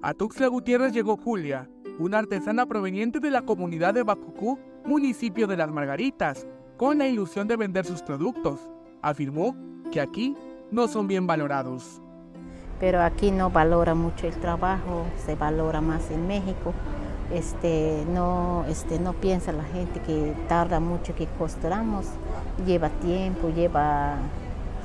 A Tuxtla Gutiérrez llegó Julia, una artesana proveniente de la comunidad de Bacucú, municipio de Las Margaritas, con la ilusión de vender sus productos. Afirmó que aquí no son bien valorados. Pero aquí no valora mucho el trabajo, se valora más en México. Este, no, este, no piensa la gente que tarda mucho que costuramos, lleva tiempo, lleva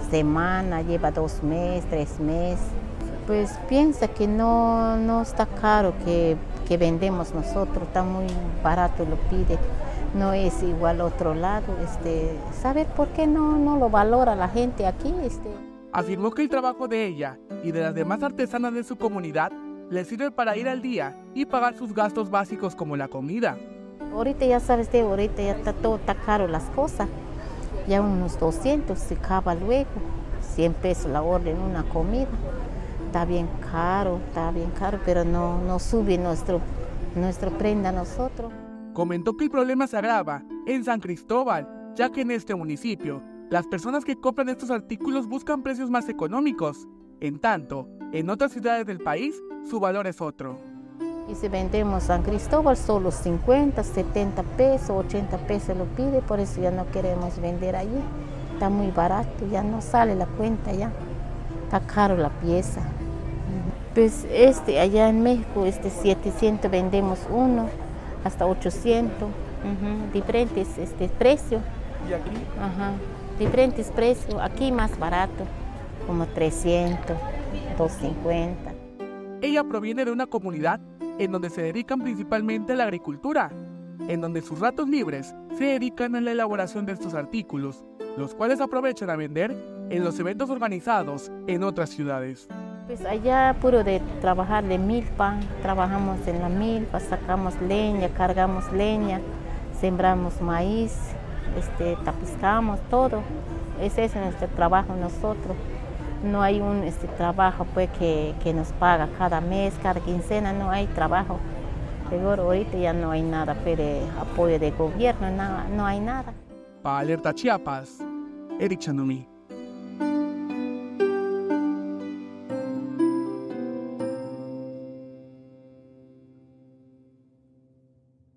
semana, lleva dos meses, tres meses. Pues piensa que no, no está caro que, que vendemos nosotros, está muy barato, lo pide no es igual otro lado. Este, saber por qué no, no lo valora la gente aquí. Este. Afirmó que el trabajo de ella y de las demás artesanas de su comunidad le sirve para ir al día y pagar sus gastos básicos como la comida. Ahorita ya sabes, de ahorita ya está todo está caro las cosas. Ya unos 200 se acaba luego. 100 pesos la orden una comida. Está bien caro, está bien caro, pero no, no sube nuestro, nuestro prenda a nosotros. Comentó que el problema se agrava en San Cristóbal, ya que en este municipio las personas que compran estos artículos buscan precios más económicos. En tanto, en otras ciudades del país, su valor es otro. Y si vendemos San Cristóbal, solo 50, 70 pesos, 80 pesos lo pide, por eso ya no queremos vender allí. Está muy barato, ya no sale la cuenta ya. Está caro la pieza. Pues este, allá en México, este 700 vendemos uno, hasta 800, diferentes este, precios. ¿Y aquí? Ajá, diferentes precios. Aquí más barato, como 300, 250. Ella proviene de una comunidad en donde se dedican principalmente a la agricultura, en donde sus ratos libres se dedican a la elaboración de estos artículos, los cuales aprovechan a vender en los eventos organizados en otras ciudades. Pues allá puro de trabajar de milpa, trabajamos en la milpa, sacamos leña, cargamos leña, sembramos maíz, este, tapizcamos todo. Ese es nuestro trabajo nosotros. No hay un este, trabajo pues, que, que nos paga cada mes, cada quincena, no hay trabajo. Pero ahorita ya no hay nada pues, de apoyo de gobierno, nada, no hay nada. Para Alerta Chiapas, Eric Chanumi.